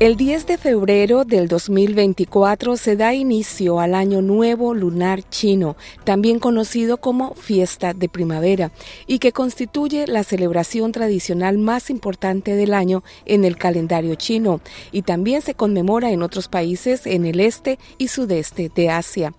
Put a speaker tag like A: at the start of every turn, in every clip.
A: El 10 de febrero del 2024 se da inicio al Año Nuevo Lunar Chino, también conocido como Fiesta de Primavera, y que constituye la celebración tradicional más importante del año en el calendario chino, y también se conmemora en otros países en el este y sudeste de Asia.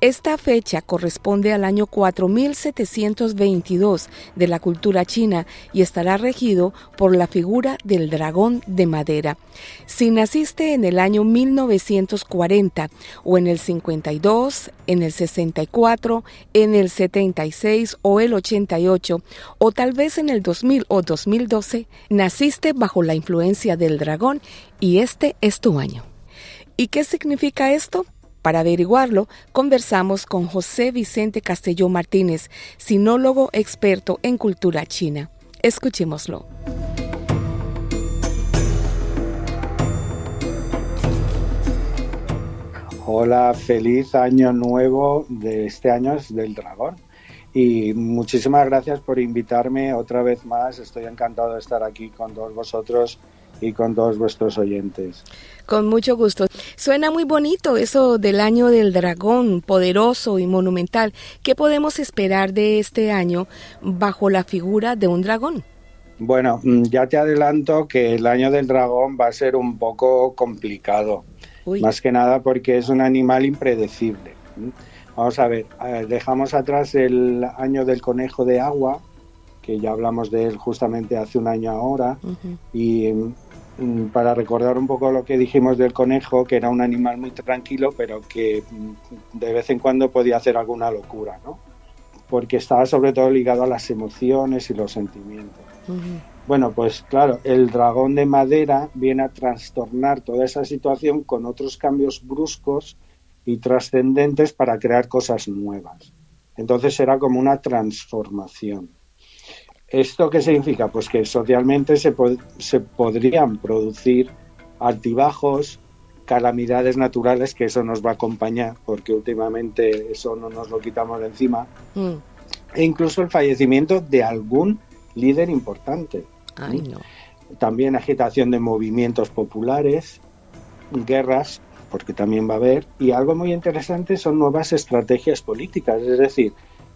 A: Esta fecha corresponde al año 4722 de la cultura china y estará regido por la figura del dragón de madera. Si naciste en el año 1940 o en el 52, en el 64, en el 76 o el 88 o tal vez en el 2000 o 2012, naciste bajo la influencia del dragón y este es tu año. ¿Y qué significa esto? Para averiguarlo, conversamos con José Vicente Castelló Martínez, sinólogo experto en cultura china. Escuchémoslo.
B: Hola, feliz año nuevo de este año es del dragón. Y muchísimas gracias por invitarme otra vez más. Estoy encantado de estar aquí con todos vosotros y con todos vuestros oyentes.
A: Con mucho gusto. Suena muy bonito eso del año del dragón, poderoso y monumental. ¿Qué podemos esperar de este año bajo la figura de un dragón?
B: Bueno, mm, ya te adelanto que el año del dragón va a ser un poco complicado más que nada porque es un animal impredecible. Vamos a ver, dejamos atrás el año del conejo de agua, que ya hablamos de él justamente hace un año ahora, y mm, para recordar un poco lo que dijimos del conejo, que era un animal muy tranquilo, pero que mm, de vez en cuando podía hacer alguna locura, ¿no? Porque estaba sobre todo ligado a las emociones y los sentimientos. Bueno, pues claro, el dragón de madera viene a trastornar toda esa situación con otros cambios bruscos y trascendentes para crear cosas nuevas. Entonces será como una transformación. ¿Esto qué significa? Pues que socialmente se, se podrían producir altibajos, calamidades naturales, que eso nos va a acompañar, porque últimamente eso no nos lo quitamos de encima, mm. e incluso el fallecimiento de algún líder importante. También agitación de movimientos populares, guerras, porque también va a haber, y algo muy interesante son nuevas estrategias políticas, es decir,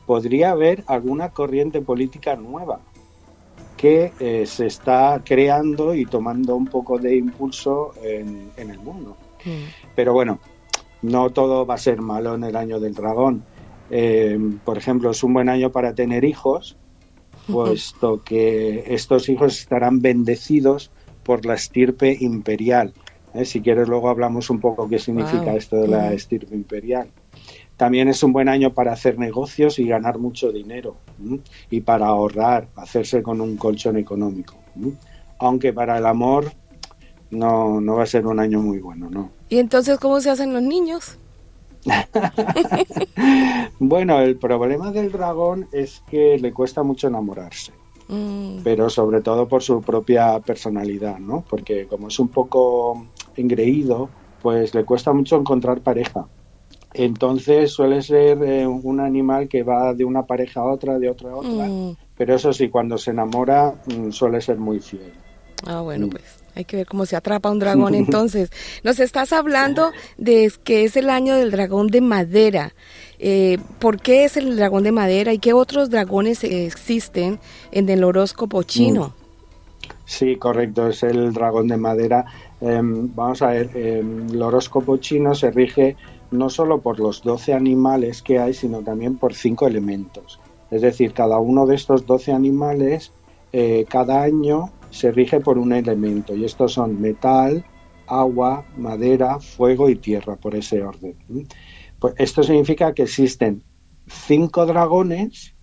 B: podría haber alguna corriente política nueva que eh, se está creando y tomando un poco de impulso en, el mundo. Mm. Pero bueno, no todo va a ser malo en el año del dragón. Eh, por ejemplo, es un buen año para tener hijos, puesto que estos hijos estarán bendecidos por la estirpe imperial. ¿eh? Si quieres, luego hablamos un poco qué significa esto de la estirpe imperial. También es un buen año para hacer negocios y ganar mucho dinero y para ahorrar, hacerse con un colchón económico. Aunque para el amor no, no va a ser un año muy bueno, ¿no?
A: ¿Y entonces cómo se hacen los niños?
B: bueno, el problema del dragón es que le cuesta mucho enamorarse. Mm. Pero sobre todo por su propia personalidad, ¿no? Porque como es un poco engreído, pues le cuesta mucho encontrar pareja. Entonces suele ser eh, un animal que va de una pareja a otra, de otra a otra. Mm. Pero eso sí, cuando se enamora mm, suele ser muy fiel.
A: Ah, bueno, pues. Hay que ver cómo se atrapa un dragón entonces. Nos estás hablando de que es el año del dragón de madera. Eh, ¿Por qué es el dragón de madera y qué otros dragones existen en el horóscopo chino? Mm.
B: Sí, correcto, es el dragón de madera. Em, vamos a ver, em, el horóscopo chino se rige no solo por los 12 animales que hay, sino también por cinco elementos. Es decir, cada uno de estos 12 animales, eh, cada año se rige por un elemento y estos son metal, agua, madera, fuego y tierra, por ese orden. Pues esto significa que existen cinco dragones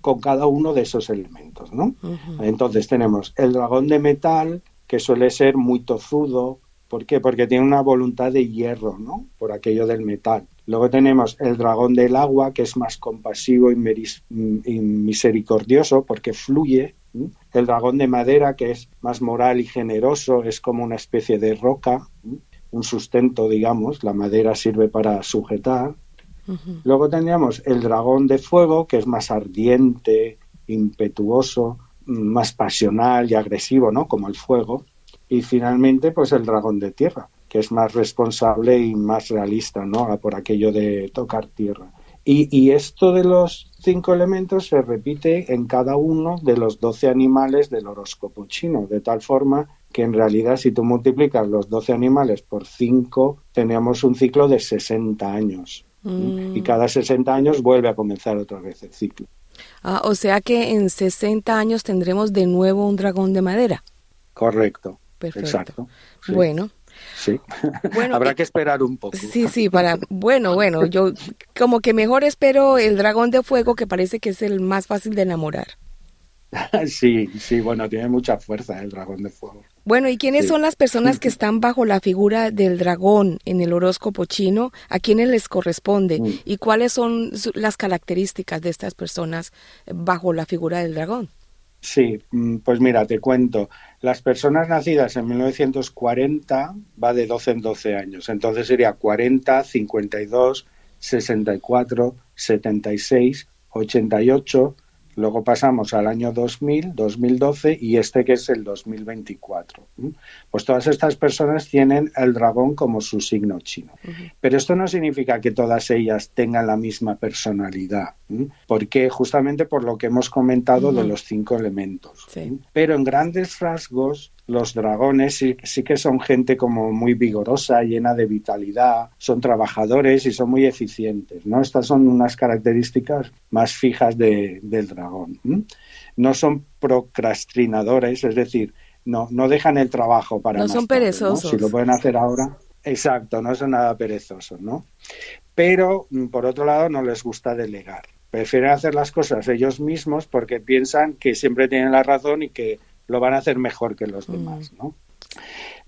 B: con cada uno de esos elementos, ¿no? Entonces tenemos el dragón de metal, que suele ser muy tozudo, ¿por qué? Porque tiene una voluntad de hierro, ¿no? Por aquello del metal. Luego tenemos el dragón del agua, que es más compasivo y misericordioso, porque fluye, el dragón de madera, que es más moral y generoso, es como una especie de roca, un sustento, digamos, la madera sirve para sujetar. Luego tendríamos el dragón de fuego, que es más ardiente, impetuoso, más pasional y agresivo, ¿no? Como el fuego. Y finalmente, pues el dragón de tierra, que es más responsable y más realista, ¿no? Por aquello de tocar tierra. Y, esto de los cinco elementos se repite en cada uno de los doce animales del horóscopo chino, de tal forma que en realidad si tú multiplicas los doce animales por cinco, tenemos un ciclo de 60 años. Y mm. cada 60 años vuelve a comenzar otra vez el ciclo.
A: Ah, o sea que en 60 años tendremos de nuevo un dragón de madera.
B: Correcto. Perfecto. Exacto.
A: Bueno,
B: Sí. Bueno, Habrá que esperar un poco.
A: Sí, sí, para. Bueno, bueno, yo como que mejor espero el dragón de fuego, que parece que es el más fácil de enamorar.
B: sí, sí, bueno, tiene mucha fuerza el dragón de fuego.
A: Bueno, ¿y quiénes son las personas que están bajo la figura del dragón en el horóscopo chino? ¿A quiénes les corresponde? Mm. ¿Y cuáles son las características de estas personas bajo la figura del dragón?
B: Sí, mm, pues mira, te cuento. Las personas nacidas en 1940 va de 12 en 12 años. Entonces sería 40, 52, 64, 76, 88, Luego pasamos al año 2000, 2012 y este que es el 2024. Pues todas estas personas tienen el dragón como su signo chino. Pero esto no significa que todas ellas tengan la misma personalidad, porque justamente por lo que hemos comentado de los cinco elementos. Pero en grandes rasgos los dragones sí, que son gente como muy vigorosa, llena de vitalidad, son trabajadores y son muy eficientes, ¿no? Estas son unas características más fijas del dragón. No son procrastinadores, es decir, no, no dejan el trabajo para
A: no son perezosos.
B: Si lo pueden hacer ahora, exacto, no son nada perezosos, ¿no? Pero mm, por otro lado no les gusta delegar. Prefieren hacer las cosas ellos mismos porque piensan que siempre tienen la razón y que lo van a hacer mejor que los mm. demás, ¿no?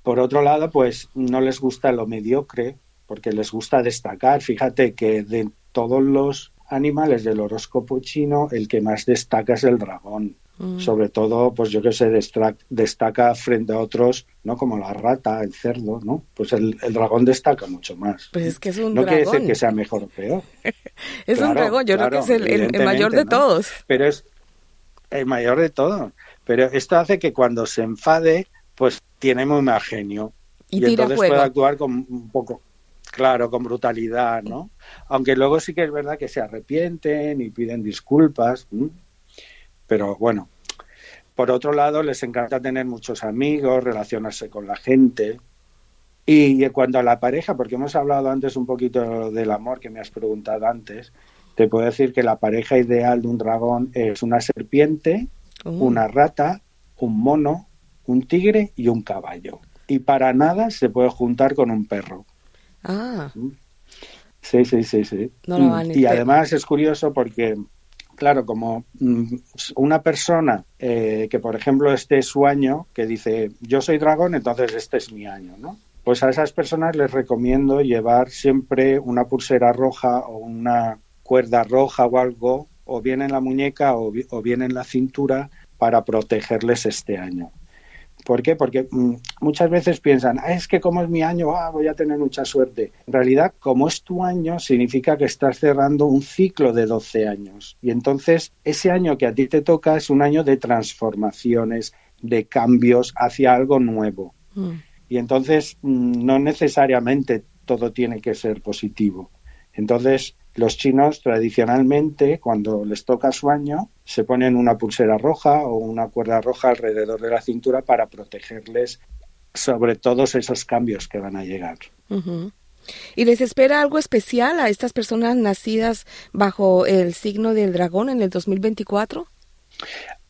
B: Por otro lado, pues no les gusta lo mediocre, porque les gusta destacar. Fíjate que de todos los animales del horóscopo chino, el que más destaca es el dragón. Mm. Sobre todo, pues yo que sé, destaca frente a otros, ¿no? Como la rata, el cerdo, ¿no? Pues el, dragón destaca mucho más.
A: Pues es que es un
B: no quiere decir que sea mejor o peor.
A: es un dragón, yo creo que es el, mayor de todos.
B: Pero es el mayor de todos. Pero esto hace que cuando se enfade, pues tiene muy mal genio. Y, entonces puede actuar con un poco, claro, con brutalidad, ¿no? Aunque luego sí que es verdad que se arrepienten y piden disculpas. Pero bueno, por otro lado, les encanta tener muchos amigos, relacionarse con la gente. Y en cuanto a la pareja, porque hemos hablado antes un poquito del amor que me has preguntado antes, te puedo decir que la pareja ideal de un dragón es una serpiente Oh. una rata, un mono, un tigre y un caballo. Y para nada se puede juntar con un perro.
A: Ah. ¿Mm?
B: Sí, sí, sí, sí. Mm. y además es curioso porque, claro, como mm, una persona eh, que, por ejemplo, este es su año, que dice, yo soy dragón, entonces este es mi año, ¿no? Pues a esas personas les recomiendo llevar siempre una pulsera roja o una cuerda roja o algo o bien en la muñeca o, bien en la cintura para protegerles este año. ¿Por qué? Porque mm, muchas veces piensan, ah, es que como es mi año, ah, voy a tener mucha suerte. En realidad, como es tu año, significa que estás cerrando un ciclo de 12 años. Y entonces, ese año que a ti te toca es un año de transformaciones, de cambios hacia algo nuevo. Mm. Y entonces, mm, no necesariamente todo tiene que ser positivo. Entonces, los chinos tradicionalmente, cuando les toca su año, se ponen una pulsera roja o una cuerda roja alrededor de la cintura para protegerles sobre todos esos cambios que van a llegar.
A: ¿Y les espera algo especial a estas personas nacidas bajo el signo del dragón en el 2024?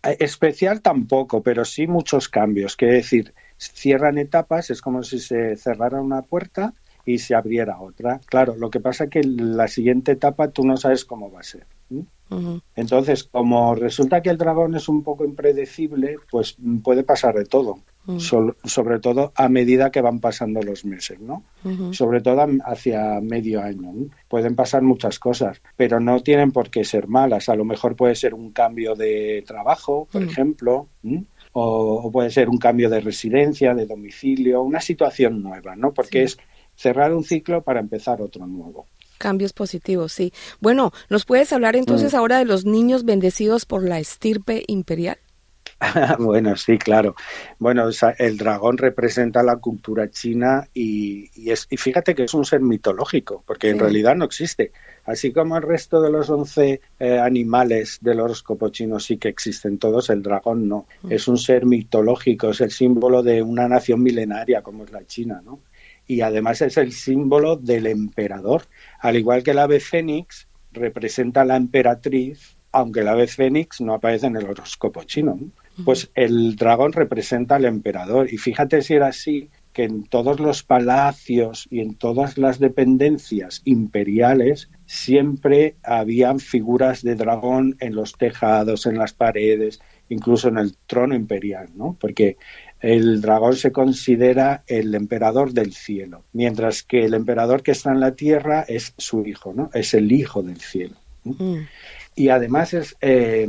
B: Eh, especial tampoco, pero sí muchos cambios. Quiere decir, cierran etapas, es como si se cerrara una puerta y se abriera otra. Claro, lo que pasa es que la siguiente etapa tú no sabes cómo va a ser. Entonces, como resulta que el dragón es un poco impredecible, pues puede pasar de todo. sobre todo a medida que van pasando los meses, ¿no? Sobre todo hacia medio año. Pueden pasar muchas cosas, pero no tienen por qué ser malas. A lo mejor puede ser un cambio de trabajo, por ejemplo, o, puede ser un cambio de residencia, de domicilio, una situación nueva, ¿no? Porque es cerrar un ciclo para empezar otro nuevo.
A: cambios positivos, sí. Bueno, ¿nos puedes hablar entonces mm. ahora de los niños bendecidos por la estirpe imperial?
B: bueno, sí, claro. Bueno, el dragón representa la cultura china y, es, y fíjate que es un ser mitológico, porque en realidad no existe. Así como el resto de los once eh, animales del horóscopo chino sí que existen todos, el dragón no. Mm. Es un ser mitológico, es el símbolo de una nación milenaria como es la China, ¿no? Y además es el símbolo del emperador. Al igual que el ave fénix representa la emperatriz, aunque el ave fénix no aparece en el horóscopo chino. Pues el dragón representa al emperador. Y fíjate si era así, que en todos los palacios y en todas las dependencias imperiales siempre habían figuras de dragón en los tejados, en las paredes, incluso en el trono imperial, ¿no? Porque el dragón se considera el emperador del cielo, mientras que el emperador que está en la tierra es su hijo, ¿no? Es el hijo del cielo. Mm. Y además es eh,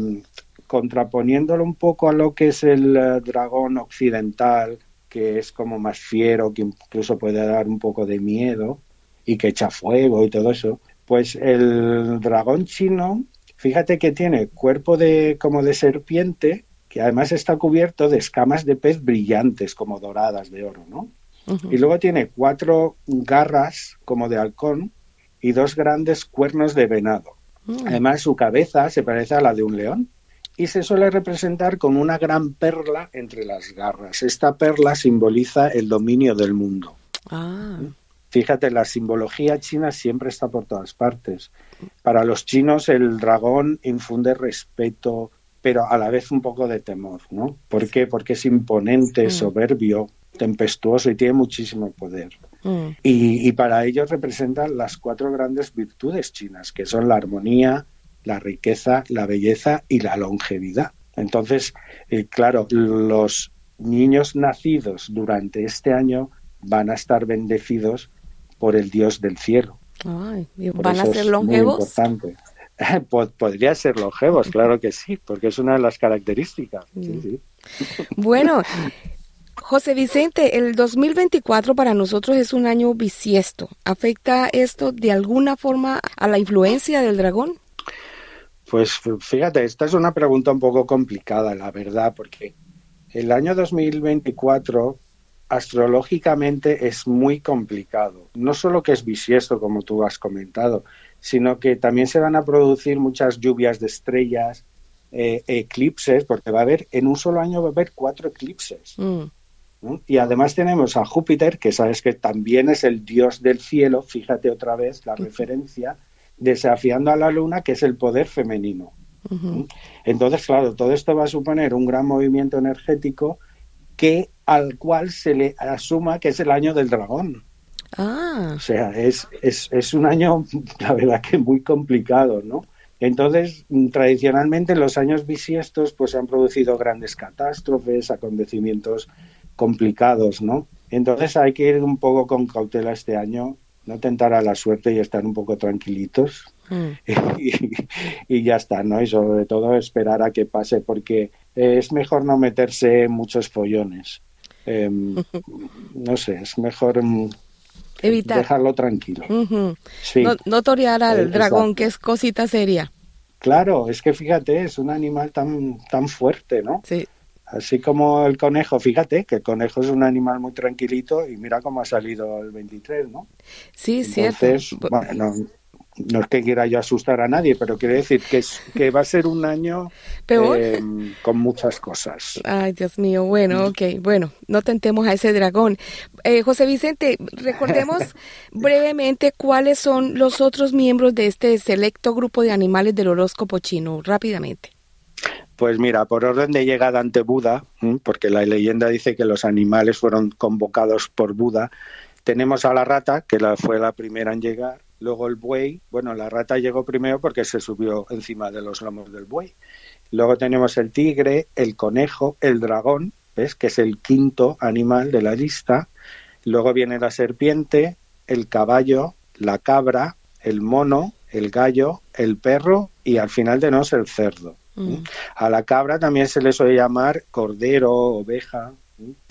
B: contraponiéndolo un poco a lo que es el eh, dragón occidental, que es como más fiero, que incluso puede dar un poco de miedo y que echa fuego y todo eso, pues el dragón chino, fíjate que tiene cuerpo de como de serpiente, que además está cubierto de escamas de pez brillantes, como doradas de oro, ¿no? Y luego tiene cuatro garras como de halcón y dos grandes cuernos de venado. Mm. Además, su cabeza se parece a la de un león y se suele representar con una gran perla entre las garras. Esta perla simboliza el dominio del mundo. Ah. Fíjate, la simbología china siempre está por todas partes. Para los chinos el dragón infunde respeto, pero a la vez un poco de temor, ¿no? ¿Por qué? Porque es imponente, mm. soberbio, tempestuoso y tiene muchísimo poder. Mm. Y, y, para ellos representan las cuatro grandes virtudes chinas, que son la armonía, la riqueza, la belleza y la longevidad. Entonces, eh, claro, los niños nacidos durante este año van a estar bendecidos por el Dios del cielo.
A: ¿Van a ser longevos?
B: Podría ser longevos, claro que sí, porque es una de las características. Mm.
A: Bueno, José Vicente, el 2024 para nosotros es un año bisiesto. ¿Afecta esto de alguna forma a la influencia del dragón?
B: Pues fíjate, esta es una pregunta un poco complicada, la verdad, porque el año 2024 astrológicamente es muy complicado. No solo que es bisiesto, como tú has comentado, sino que también se van a producir muchas lluvias de estrellas, eh, eclipses, porque va a haber, en un solo año va a haber cuatro eclipses. Mm. Y además tenemos a Júpiter, que sabes que también es el dios del cielo, fíjate otra vez la referencia, desafiando a la luna, que es el poder femenino. Entonces, claro, todo esto va a suponer un gran movimiento energético que al cual se le asuma que es el año del dragón. Ah. O sea, es, es, es un año, la verdad que muy complicado, ¿no? Entonces, tradicionalmente en los años bisiestos pues se han producido grandes catástrofes, acontecimientos complicados, ¿no? Entonces hay que ir un poco con cautela este año no tentar a la suerte y estar un poco tranquilitos mm. y, ya está, ¿no? Y sobre todo esperar a que pase porque es mejor no meterse muchos follones. Em, no sé, es mejor mm, Evitar. dejarlo tranquilo.
A: no, torear al eh, dragón, que es cosita seria.
B: Claro, es que fíjate, es un animal tan, tan fuerte, ¿no? Sí. Así como el conejo, fíjate que el conejo es un animal muy tranquilito y mira cómo ha salido el 23, ¿no?
A: Sí,
B: Entonces,
A: cierto.
B: Bueno, no, es que quiera yo asustar a nadie, pero quiere decir que, es, que va a ser un año eh, con muchas cosas.
A: Ay, Dios mío, bueno, ok, bueno, no tentemos a ese dragón. Eh, José Vicente, recordemos brevemente cuáles son los otros miembros de este selecto grupo de animales del horóscopo chino, rápidamente.
B: Pues mira, por orden de llegada ante Buda, porque la leyenda dice que los animales fueron convocados por Buda, tenemos a la rata, que fue la primera en llegar, luego el buey, bueno, la rata llegó primero porque se subió encima de los lomos del buey. Luego tenemos el tigre, el conejo, el dragón, ¿ves? Que es el quinto animal de la lista. Luego viene la serpiente, el caballo, la cabra, el mono, el gallo, el perro y al final de nos el cerdo. Mm. A la cabra también se le suele llamar cordero, oveja,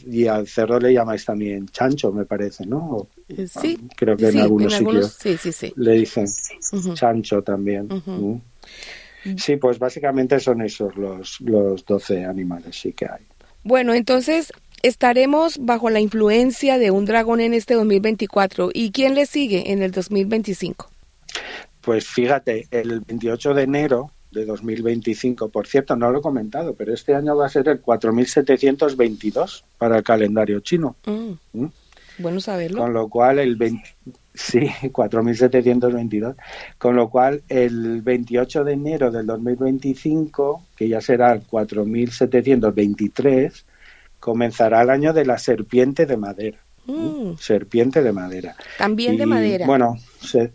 B: Y al cerdo le llamáis también chancho, me parece, ¿no?
A: Eh, sí.
B: Creo que en algunos sitios
A: sí, sí, sí.
B: le dicen chancho también. Sí, pues básicamente son esos los, los 12 animales, sí que hay.
A: Bueno, entonces estaremos bajo la influencia de un dragón en este 2024. ¿Y quién le sigue en el 2025?
B: Pues fíjate, el 28 de enero de 2025, por cierto, no lo he comentado, pero este año va a ser el 4722 para el calendario chino. Mm.
A: ¿Mm? Bueno saberlo.
B: Con lo cual el 20, sí, 4722, con lo cual el 28 de enero del 2025, que ya será el 4723, comenzará el año de la serpiente de madera. Mm. Serpiente de madera.
A: También de madera.
B: Bueno, se,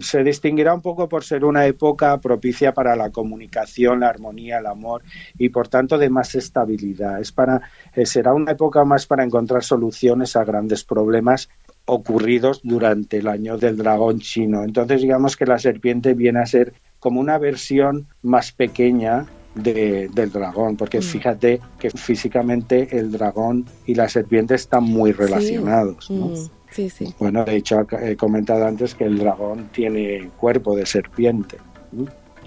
B: se distinguirá un poco por ser una época propicia para la comunicación, la armonía, el amor y por tanto de más estabilidad. Es para, eh, será una época más para encontrar soluciones a grandes problemas ocurridos durante el año del dragón chino. Entonces digamos que la serpiente viene a ser como una versión más pequeña del dragón, porque mm. fíjate que físicamente el dragón y la serpiente están muy relacionados.
A: Mm, sí. Sí,
B: Bueno, de hecho he comentado antes que el dragón tiene cuerpo de serpiente.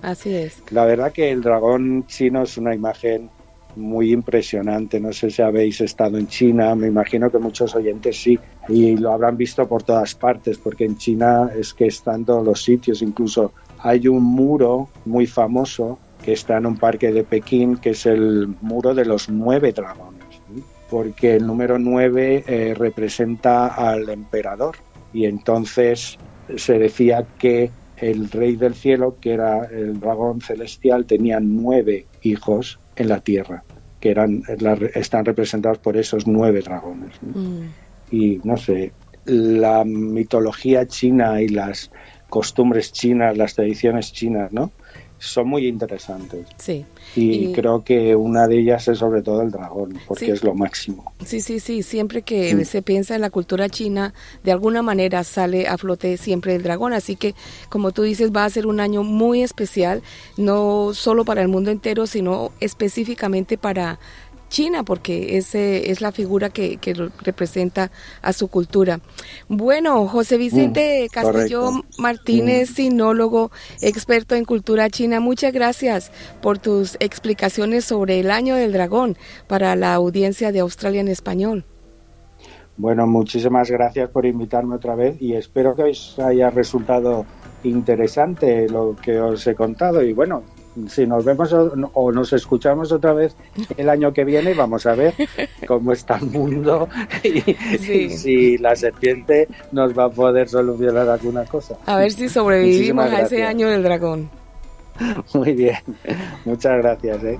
A: Así es.
B: La verdad que el dragón chino es una imagen muy impresionante. No sé si habéis estado en China, me imagino que muchos oyentes sí, y lo habrán visto por todas partes, porque en China es que están todos los sitios, incluso hay un muro muy famoso que está en un parque de Pekín, que es el muro de los nueve dragones, porque el número nueve eh, representa al emperador y entonces se decía que el rey del cielo, que era el dragón celestial, tenía nueve hijos en la tierra, que eran están representados por esos nueve dragones. Mm. Y no sé, la mitología china y las costumbres chinas, las tradiciones chinas, ¿no? Son muy interesantes.
A: Sí.
B: Y, creo que una de ellas es sobre todo el dragón, porque es lo máximo.
A: Sí, sí, sí. Siempre que se piensa en la cultura china, de alguna manera sale a flote siempre el dragón. Así que, como tú dices, va a ser un año muy especial, no solo para el mundo entero, sino específicamente para China, porque ese es la figura que, representa a su cultura. Bueno, José Vicente mm, Castillo Martínez, mm. sinólogo, experto en cultura china, muchas gracias por tus explicaciones sobre el año del dragón para la audiencia de Australia en español.
B: Bueno, muchísimas gracias por invitarme otra vez y espero que os haya resultado interesante lo que os he contado y bueno, si nos vemos o, nos escuchamos otra vez el año que viene, vamos a ver cómo está el mundo y, si la serpiente nos va a poder solucionar alguna cosa.
A: A ver si sobrevivimos a ese año del dragón.
B: Muy bien, muchas gracias. ¿eh?